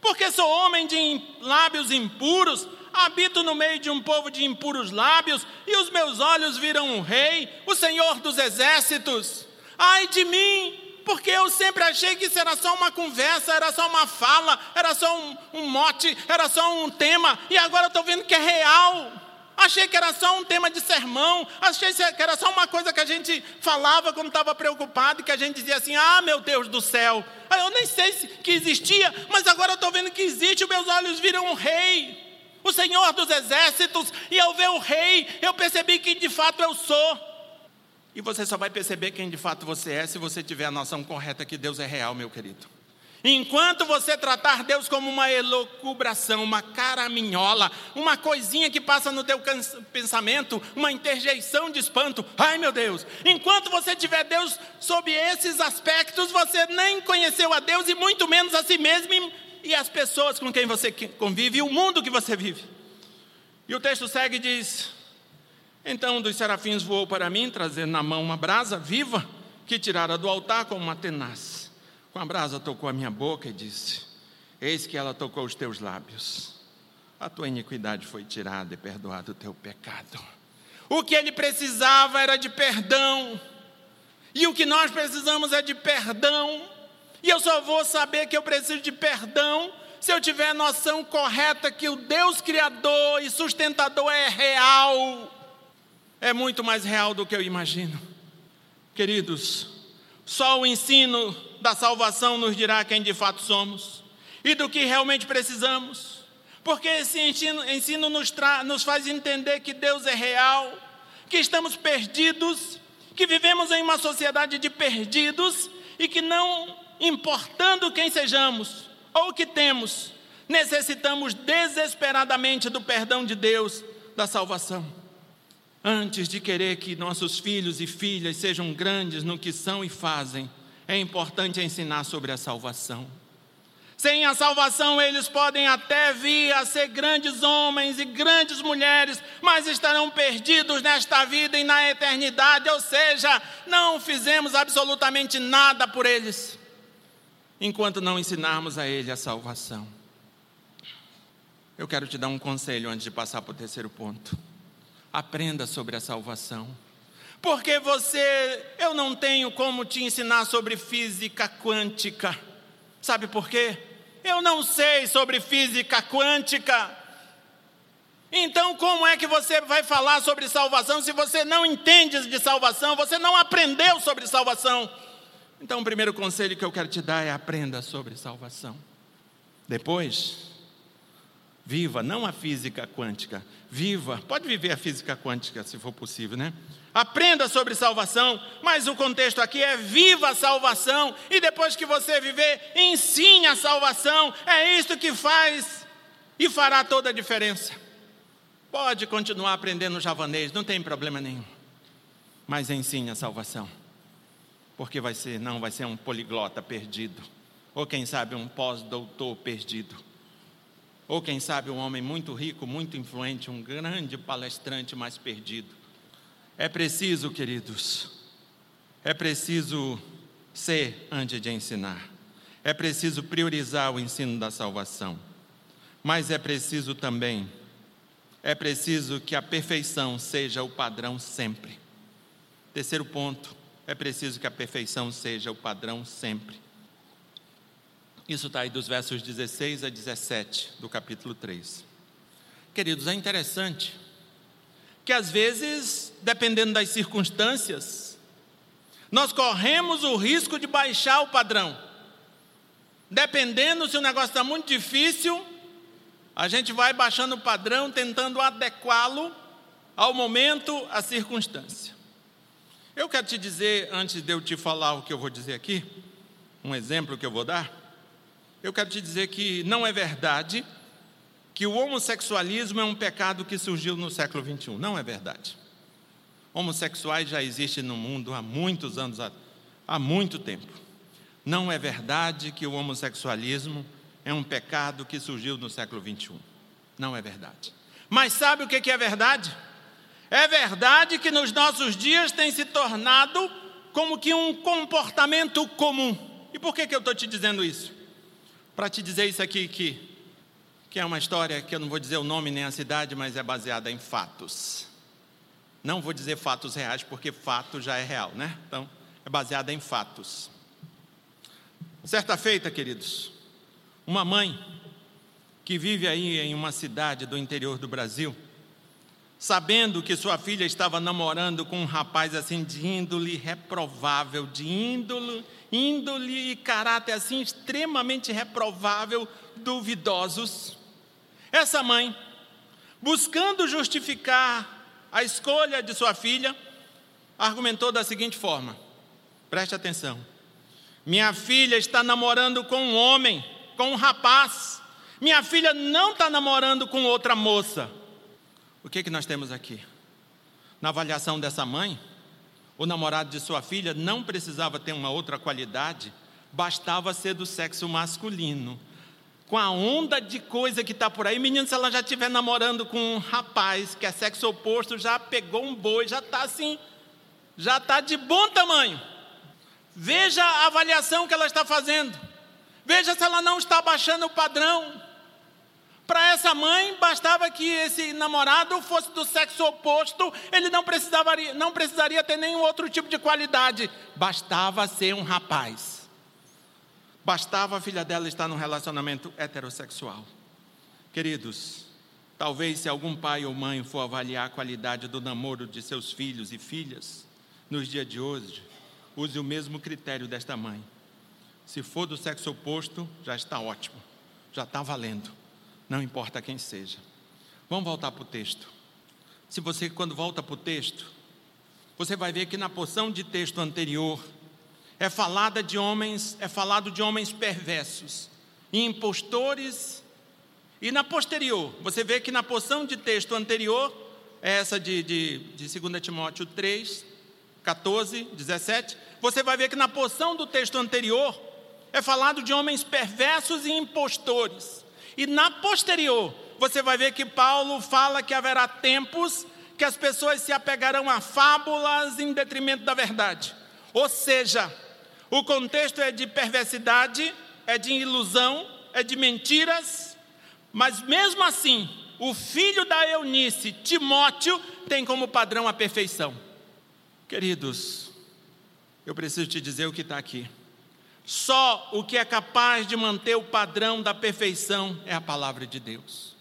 porque sou homem de lábios impuros, habito no meio de um povo de impuros lábios, e os meus olhos viram um rei, o Senhor dos exércitos. Ai de mim, porque eu sempre achei que isso era só uma conversa, era só uma fala, era só um, um mote, era só um tema, e agora estou vendo que é real. Achei que era só um tema de sermão, achei que era só uma coisa que a gente falava quando estava preocupado, que a gente dizia assim: ah, meu Deus do céu, eu nem sei se, que existia, mas agora estou vendo que existe, meus olhos viram um rei, o Senhor dos exércitos, e ao ver o rei, eu percebi que de fato eu sou. E você só vai perceber quem de fato você é se você tiver a noção correta que Deus é real, meu querido. Enquanto você tratar Deus como uma elocubração, uma caraminhola, uma coisinha que passa no teu pensamento, uma interjeição de espanto, ai meu Deus, enquanto você tiver Deus sob esses aspectos, você nem conheceu a Deus e muito menos a si mesmo e, as pessoas com quem você convive e o mundo que você vive. E o texto segue e diz: então um dos serafins voou para mim, trazendo na mão uma brasa viva que tirara do altar com uma tenaz. Com a brasa tocou a minha boca e disse: Eis que ela tocou os teus lábios. A tua iniquidade foi tirada e perdoado o teu pecado. O que ele precisava era de perdão. E o que nós precisamos é de perdão. E eu só vou saber que eu preciso de perdão se eu tiver a noção correta que o Deus Criador e sustentador é real é muito mais real do que eu imagino. Queridos, só o ensino da salvação nos dirá quem de fato somos e do que realmente precisamos, porque esse ensino, ensino nos, nos faz entender que Deus é real, que estamos perdidos, que vivemos em uma sociedade de perdidos e que não importando quem sejamos ou o que temos, necessitamos desesperadamente do perdão de Deus, da salvação. Antes de querer que nossos filhos e filhas sejam grandes no que são e fazem, é importante ensinar sobre a salvação. Sem a salvação, eles podem até vir a ser grandes homens e grandes mulheres, mas estarão perdidos nesta vida e na eternidade, ou seja, não fizemos absolutamente nada por eles, enquanto não ensinarmos a eles a salvação. Eu quero te dar um conselho antes de passar para o terceiro ponto. Aprenda sobre a salvação. Porque você, eu não tenho como te ensinar sobre física quântica. Sabe por quê? Eu não sei sobre física quântica. Então, como é que você vai falar sobre salvação se você não entende de salvação, você não aprendeu sobre salvação? Então, o primeiro conselho que eu quero te dar é aprenda sobre salvação. Depois, viva, não a física quântica, viva, pode viver a física quântica se for possível, né? aprenda sobre salvação, mas o contexto aqui é viva a salvação, e depois que você viver, ensine a salvação, é isso que faz e fará toda a diferença. Pode continuar aprendendo javanês, não tem problema nenhum, mas ensine a salvação, porque vai ser, não, vai ser um poliglota perdido, ou quem sabe um pós-doutor perdido. Ou quem sabe um homem muito rico, muito influente, um grande palestrante, mas perdido é preciso, queridos, é preciso ser antes de ensinar. É preciso priorizar o ensino da salvação. Mas é preciso também, é preciso que a perfeição seja o padrão sempre. Terceiro ponto, é preciso que a perfeição seja o padrão sempre. Isso está aí dos versos 16 a 17 do capítulo 3. Queridos, é interessante que às vezes, dependendo das circunstâncias, nós corremos o risco de baixar o padrão. Dependendo se o negócio está muito difícil, a gente vai baixando o padrão, tentando adequá-lo ao momento, à circunstância. Eu quero te dizer, antes de eu te falar o que eu vou dizer aqui, um exemplo que eu vou dar, eu quero te dizer que não é verdade que o homossexualismo é um pecado que surgiu no século 21. Não é verdade. Homossexuais já existem no mundo há muitos anos, há muito tempo. Não é verdade que o homossexualismo é um pecado que surgiu no século 21. Não é verdade. Mas sabe o que é verdade? É verdade que nos nossos dias tem se tornado como que um comportamento comum. E por que, que eu estou te dizendo isso? Para te dizer isso aqui que que é uma história que eu não vou dizer o nome nem a cidade, mas é baseada em fatos. Não vou dizer fatos reais, porque fato já é real, né? Então, é baseada em fatos. Certa feita, queridos, uma mãe que vive aí em uma cidade do interior do Brasil, sabendo que sua filha estava namorando com um rapaz assim de índole reprovável, de índole, índole e caráter assim extremamente reprovável, duvidosos, essa mãe, buscando justificar a escolha de sua filha, argumentou da seguinte forma: preste atenção. Minha filha está namorando com um homem, com um rapaz. Minha filha não está namorando com outra moça. O que, que nós temos aqui? Na avaliação dessa mãe, o namorado de sua filha não precisava ter uma outra qualidade, bastava ser do sexo masculino com a onda de coisa que está por aí. Menino, se ela já estiver namorando com um rapaz que é sexo oposto, já pegou um boi, já está assim, já está de bom tamanho. Veja a avaliação que ela está fazendo. Veja se ela não está baixando o padrão. Para essa mãe, bastava que esse namorado fosse do sexo oposto, ele não precisaria, não precisaria ter nenhum outro tipo de qualidade, bastava ser um rapaz. Bastava a filha dela estar num relacionamento heterossexual. Queridos, talvez se algum pai ou mãe for avaliar a qualidade do namoro de seus filhos e filhas, nos dias de hoje, use o mesmo critério desta mãe. Se for do sexo oposto, já está ótimo, já está valendo, não importa quem seja. Vamos voltar para o texto. Se você, quando volta para o texto, você vai ver que na porção de texto anterior, é falada de homens, é falado de homens perversos, impostores. E na posterior, você vê que na porção de texto anterior é essa de, de, de 2 Timóteo 3, 14, 17, você vai ver que na porção do texto anterior é falado de homens perversos e impostores. E na posterior, você vai ver que Paulo fala que haverá tempos que as pessoas se apegarão a fábulas em detrimento da verdade. Ou seja, o contexto é de perversidade, é de ilusão, é de mentiras, mas mesmo assim, o filho da Eunice, Timóteo, tem como padrão a perfeição. Queridos, eu preciso te dizer o que está aqui. Só o que é capaz de manter o padrão da perfeição é a palavra de Deus.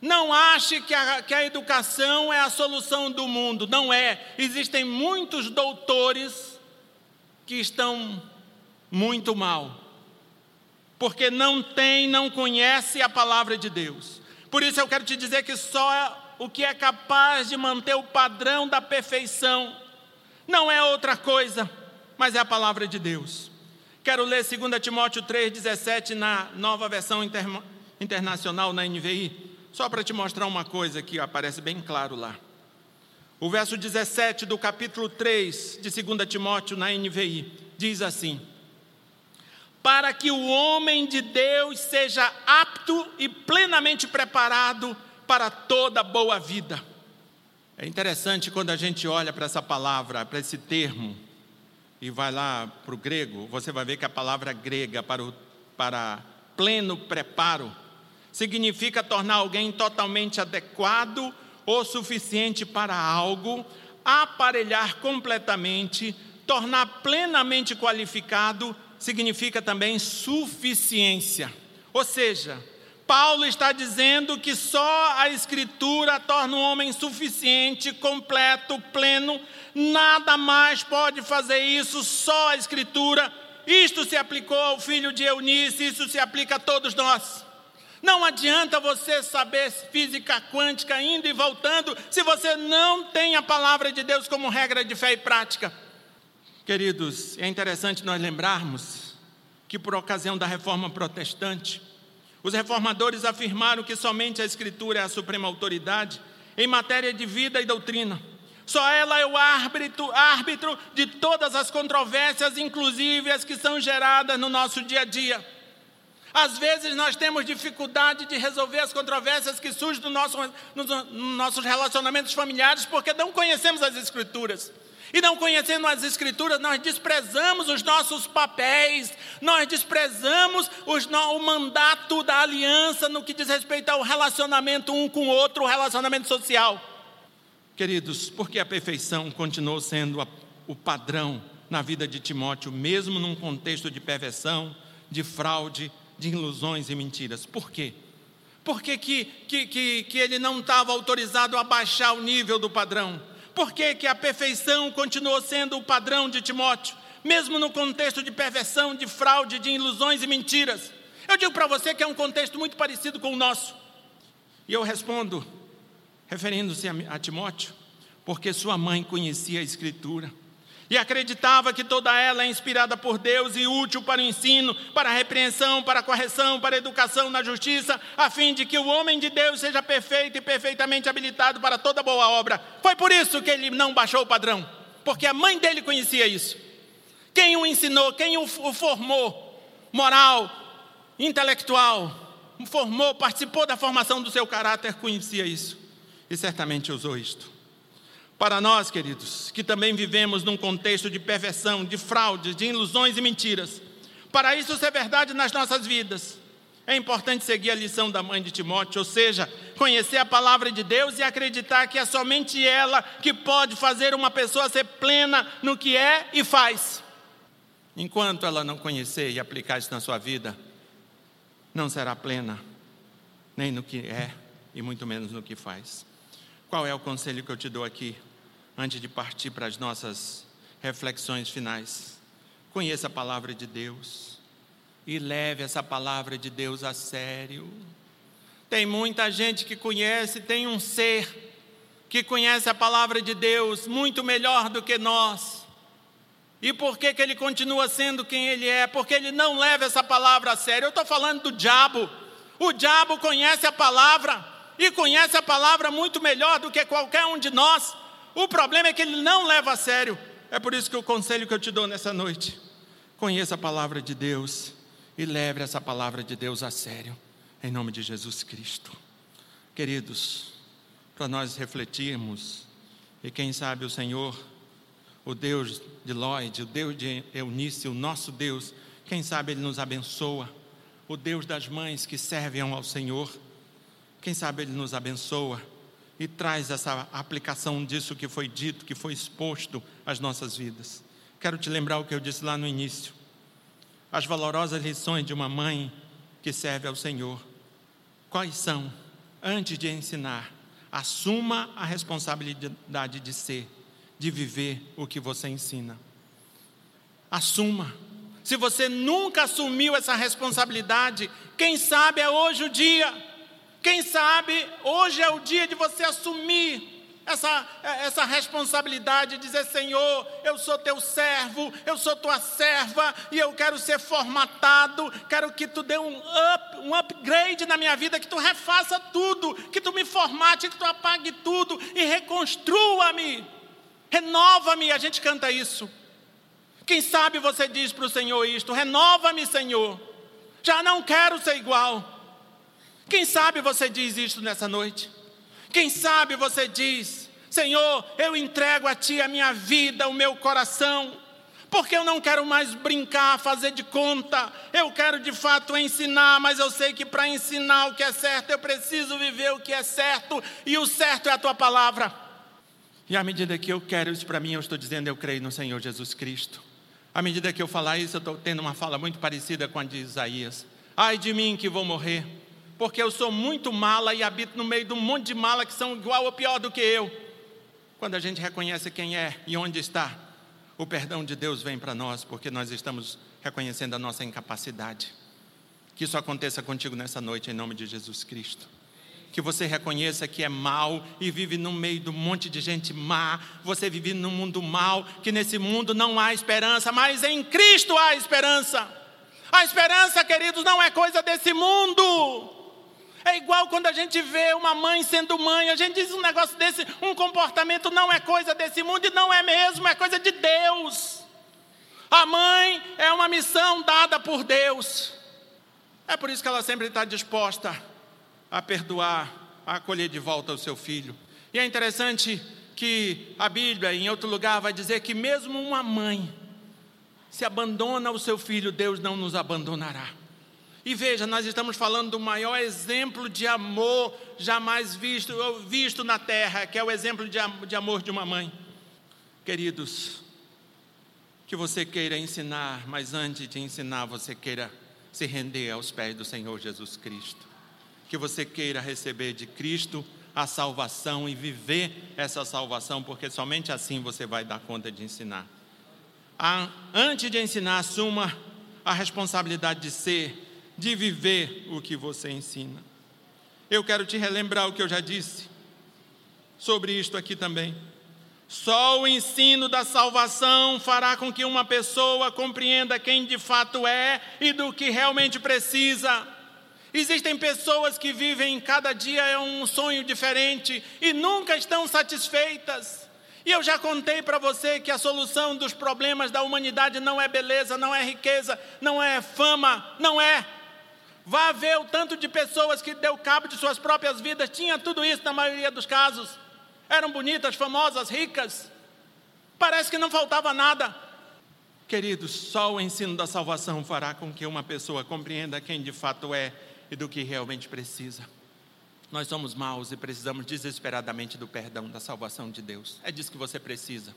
Não ache que a, que a educação é a solução do mundo, não é. Existem muitos doutores que estão muito mal, porque não tem, não conhece a palavra de Deus. Por isso eu quero te dizer que só o que é capaz de manter o padrão da perfeição não é outra coisa, mas é a palavra de Deus. Quero ler 2 Timóteo 3,17 na nova versão inter, internacional, na NVI, só para te mostrar uma coisa que aparece bem claro lá. O verso 17 do capítulo 3 de 2 Timóteo, na NVI, diz assim: Para que o homem de Deus seja apto e plenamente preparado para toda boa vida. É interessante quando a gente olha para essa palavra, para esse termo, e vai lá para o grego, você vai ver que a palavra grega para, o, para pleno preparo significa tornar alguém totalmente adequado ou suficiente para algo, aparelhar completamente, tornar plenamente qualificado, significa também suficiência. Ou seja, Paulo está dizendo que só a Escritura torna um homem suficiente, completo, pleno, nada mais pode fazer isso, só a Escritura. Isto se aplicou ao filho de Eunice, isso se aplica a todos nós. Não adianta você saber física quântica indo e voltando, se você não tem a palavra de Deus como regra de fé e prática. Queridos, é interessante nós lembrarmos que, por ocasião da reforma protestante, os reformadores afirmaram que somente a Escritura é a suprema autoridade em matéria de vida e doutrina. Só ela é o árbitro, árbitro de todas as controvérsias, inclusive as que são geradas no nosso dia a dia. Às vezes nós temos dificuldade de resolver as controvérsias que surgem no nosso, nos nossos relacionamentos familiares porque não conhecemos as Escrituras. E não conhecendo as Escrituras, nós desprezamos os nossos papéis, nós desprezamos os, o mandato da aliança no que diz respeito ao relacionamento um com o outro, o relacionamento social. Queridos, porque a perfeição continuou sendo a, o padrão na vida de Timóteo, mesmo num contexto de perversão, de fraude, de ilusões e mentiras. Por quê? Por que, que, que, que ele não estava autorizado a baixar o nível do padrão? Por que, que a perfeição continuou sendo o padrão de Timóteo, mesmo no contexto de perversão, de fraude, de ilusões e mentiras? Eu digo para você que é um contexto muito parecido com o nosso. E eu respondo, referindo-se a, a Timóteo, porque sua mãe conhecia a Escritura e acreditava que toda ela é inspirada por Deus e útil para o ensino, para a repreensão, para a correção, para a educação na justiça, a fim de que o homem de Deus seja perfeito e perfeitamente habilitado para toda boa obra. Foi por isso que ele não baixou o padrão, porque a mãe dele conhecia isso. Quem o ensinou, quem o formou, moral, intelectual, formou, participou da formação do seu caráter, conhecia isso e certamente usou isto. Para nós, queridos, que também vivemos num contexto de perversão, de fraude, de ilusões e mentiras, para isso ser verdade nas nossas vidas, é importante seguir a lição da mãe de Timóteo, ou seja, conhecer a palavra de Deus e acreditar que é somente ela que pode fazer uma pessoa ser plena no que é e faz. Enquanto ela não conhecer e aplicar isso na sua vida, não será plena, nem no que é e muito menos no que faz. Qual é o conselho que eu te dou aqui? antes de partir para as nossas reflexões finais. Conheça a palavra de Deus e leve essa palavra de Deus a sério. Tem muita gente que conhece, tem um ser que conhece a palavra de Deus muito melhor do que nós. E por que, que ele continua sendo quem ele é? Porque ele não leva essa palavra a sério. Eu estou falando do diabo. O diabo conhece a palavra, e conhece a palavra muito melhor do que qualquer um de nós. O problema é que ele não leva a sério. É por isso que o conselho que eu te dou nessa noite: conheça a palavra de Deus e leve essa palavra de Deus a sério, em nome de Jesus Cristo. Queridos, para nós refletirmos, e quem sabe o Senhor, o Deus de Lloyd, o Deus de Eunice, o nosso Deus, quem sabe Ele nos abençoa, o Deus das mães que servem ao Senhor, quem sabe Ele nos abençoa e traz essa aplicação disso que foi dito, que foi exposto às nossas vidas. Quero te lembrar o que eu disse lá no início as valorosas lições de uma mãe que serve ao Senhor. Quais são? Antes de ensinar, assuma a responsabilidade de ser, de viver o que você ensina. Assuma. Se você nunca assumiu essa responsabilidade, quem sabe é hoje o dia. Quem sabe hoje é o dia de você assumir essa, essa responsabilidade de dizer: Senhor, eu sou teu servo, eu sou tua serva e eu quero ser formatado, quero que tu dê um, up, um upgrade na minha vida, que tu refaça tudo, que tu me formate, que tu apague tudo e reconstrua-me, renova-me. A gente canta isso. Quem sabe você diz para o Senhor isto: renova-me, Senhor, já não quero ser igual. Quem sabe você diz isto nessa noite? Quem sabe você diz: Senhor, eu entrego a Ti a minha vida, o meu coração, porque eu não quero mais brincar, fazer de conta, eu quero de fato ensinar, mas eu sei que para ensinar o que é certo, eu preciso viver o que é certo, e o certo é a Tua palavra. E à medida que eu quero isso para mim, eu estou dizendo, eu creio no Senhor Jesus Cristo. À medida que eu falar isso, eu estou tendo uma fala muito parecida com a de Isaías. Ai de mim que vou morrer porque eu sou muito mala e habito no meio de um monte de mala que são igual ou pior do que eu. Quando a gente reconhece quem é e onde está, o perdão de Deus vem para nós, porque nós estamos reconhecendo a nossa incapacidade. Que isso aconteça contigo nessa noite, em nome de Jesus Cristo. Que você reconheça que é mal e vive no meio de um monte de gente má. Você vive num mundo mal, que nesse mundo não há esperança, mas em Cristo há esperança. A esperança, queridos, não é coisa desse mundo. É igual quando a gente vê uma mãe sendo mãe, a gente diz um negócio desse, um comportamento não é coisa desse mundo e não é mesmo, é coisa de Deus. A mãe é uma missão dada por Deus. É por isso que ela sempre está disposta a perdoar, a acolher de volta o seu filho. E é interessante que a Bíblia, em outro lugar, vai dizer que mesmo uma mãe, se abandona o seu filho, Deus não nos abandonará. E veja, nós estamos falando do maior exemplo de amor jamais visto, visto na terra, que é o exemplo de amor de uma mãe. Queridos, que você queira ensinar, mas antes de ensinar, você queira se render aos pés do Senhor Jesus Cristo. Que você queira receber de Cristo a salvação e viver essa salvação, porque somente assim você vai dar conta de ensinar. Antes de ensinar, assuma a responsabilidade de ser de viver o que você ensina. Eu quero te relembrar o que eu já disse sobre isto aqui também. Só o ensino da salvação fará com que uma pessoa compreenda quem de fato é e do que realmente precisa. Existem pessoas que vivem cada dia é um sonho diferente e nunca estão satisfeitas. E eu já contei para você que a solução dos problemas da humanidade não é beleza, não é riqueza, não é fama, não é. Vá ver o tanto de pessoas que deu cabo de suas próprias vidas, tinha tudo isso na maioria dos casos. Eram bonitas, famosas, ricas. Parece que não faltava nada. Queridos, só o ensino da salvação fará com que uma pessoa compreenda quem de fato é e do que realmente precisa. Nós somos maus e precisamos desesperadamente do perdão, da salvação de Deus. É disso que você precisa.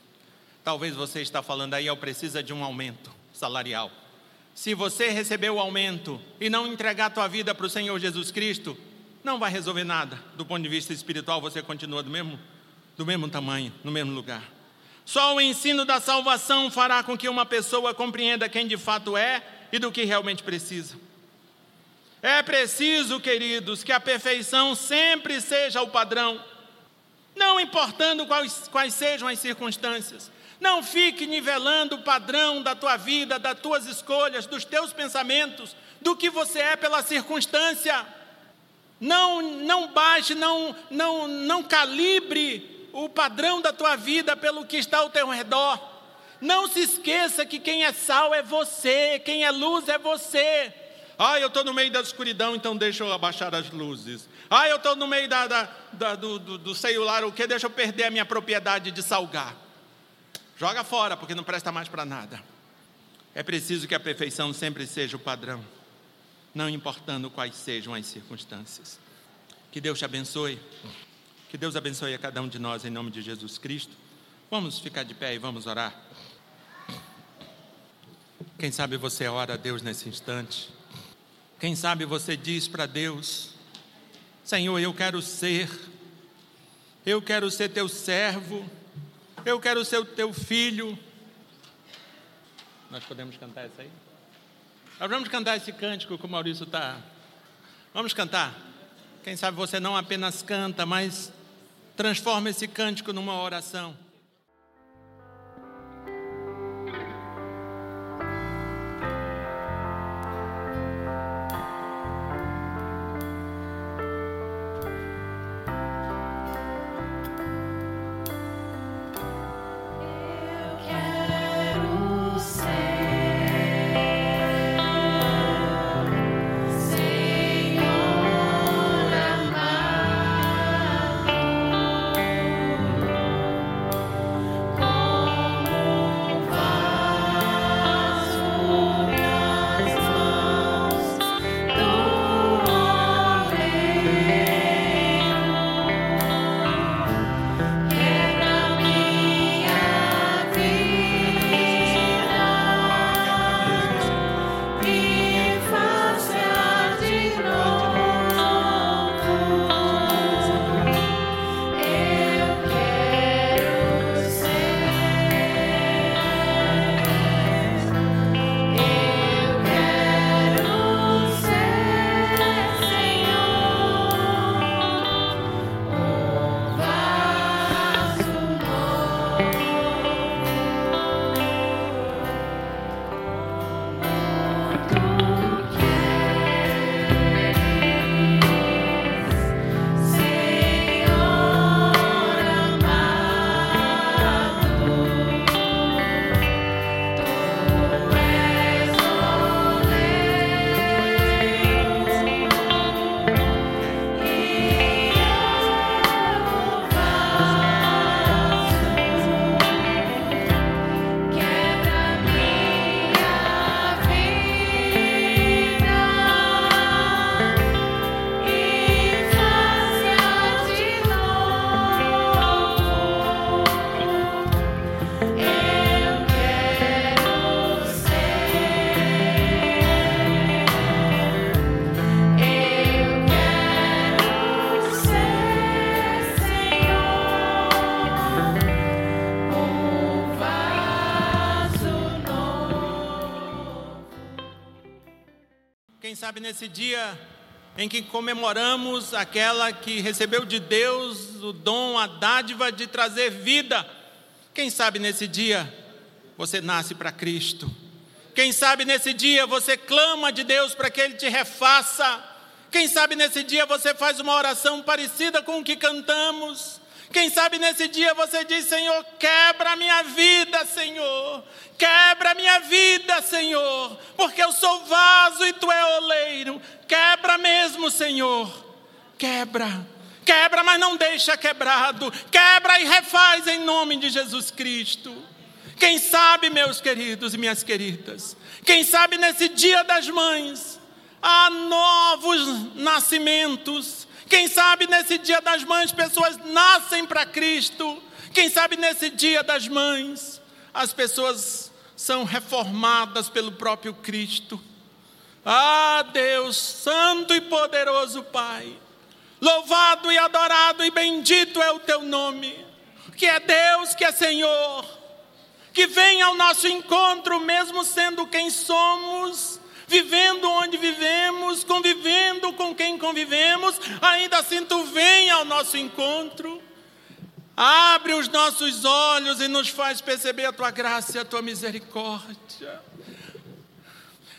Talvez você está falando aí, eu precisa de um aumento salarial se você receber o aumento e não entregar a tua vida para o Senhor Jesus Cristo, não vai resolver nada. Do ponto de vista espiritual, você continua do mesmo, do mesmo tamanho, no mesmo lugar. Só o ensino da salvação fará com que uma pessoa compreenda quem de fato é e do que realmente precisa. É preciso, queridos, que a perfeição sempre seja o padrão, não importando quais, quais sejam as circunstâncias. Não fique nivelando o padrão da tua vida, das tuas escolhas, dos teus pensamentos, do que você é pela circunstância. Não, não baixe, não, não, não calibre o padrão da tua vida pelo que está ao teu redor. Não se esqueça que quem é sal é você, quem é luz é você. Ah, eu estou no meio da escuridão, então deixa eu abaixar as luzes. Ah, eu estou no meio da, da, da do, do, do celular, o que? Deixa eu perder a minha propriedade de salgar. Joga fora, porque não presta mais para nada. É preciso que a perfeição sempre seja o padrão, não importando quais sejam as circunstâncias. Que Deus te abençoe. Que Deus abençoe a cada um de nós em nome de Jesus Cristo. Vamos ficar de pé e vamos orar. Quem sabe você ora a Deus nesse instante. Quem sabe você diz para Deus: Senhor, eu quero ser, eu quero ser teu servo, eu quero ser o teu filho. Nós podemos cantar isso aí? Nós vamos cantar esse cântico que o Maurício está. Vamos cantar. Quem sabe você não apenas canta, mas transforma esse cântico numa oração. Sabe, nesse dia em que comemoramos aquela que recebeu de Deus o dom, a dádiva de trazer vida. Quem sabe nesse dia você nasce para Cristo. Quem sabe nesse dia você clama de Deus para que Ele te refaça. Quem sabe nesse dia você faz uma oração parecida com o que cantamos. Quem sabe nesse dia você diz: Senhor, quebra minha vida, Senhor. Quebra minha vida, Senhor, porque eu sou vaso e tu é oleiro. Quebra mesmo, Senhor. Quebra. Quebra, mas não deixa quebrado. Quebra e refaz em nome de Jesus Cristo. Quem sabe, meus queridos e minhas queridas, quem sabe nesse dia das mães, há novos nascimentos, quem sabe nesse dia das mães pessoas nascem para Cristo. Quem sabe nesse dia das mães as pessoas são reformadas pelo próprio Cristo. Ah, Deus, Santo e poderoso Pai, louvado e adorado e bendito é o teu nome, que é Deus, que é Senhor, que vem ao nosso encontro, mesmo sendo quem somos, vivendo onde vivemos, convivendo com quem convivemos, ainda assim tu vem ao nosso encontro. Abre os nossos olhos e nos faz perceber a tua graça e a tua misericórdia.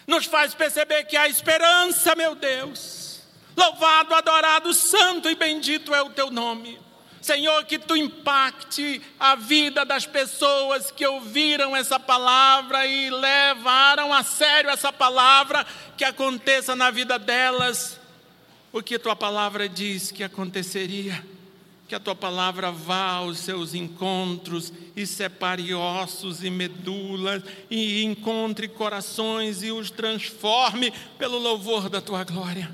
Nos faz perceber que há esperança, meu Deus. Louvado, adorado, santo e bendito é o teu nome. Senhor, que tu impacte a vida das pessoas que ouviram essa palavra e levaram a sério essa palavra, que aconteça na vida delas o que tua palavra diz que aconteceria. Que a tua palavra vá aos seus encontros e separe ossos e medulas, e encontre corações e os transforme pelo louvor da tua glória.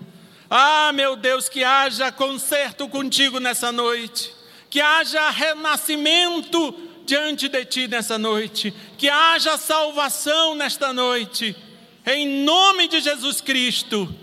Ah, meu Deus, que haja concerto contigo nessa noite, que haja renascimento diante de ti nessa noite, que haja salvação nesta noite, em nome de Jesus Cristo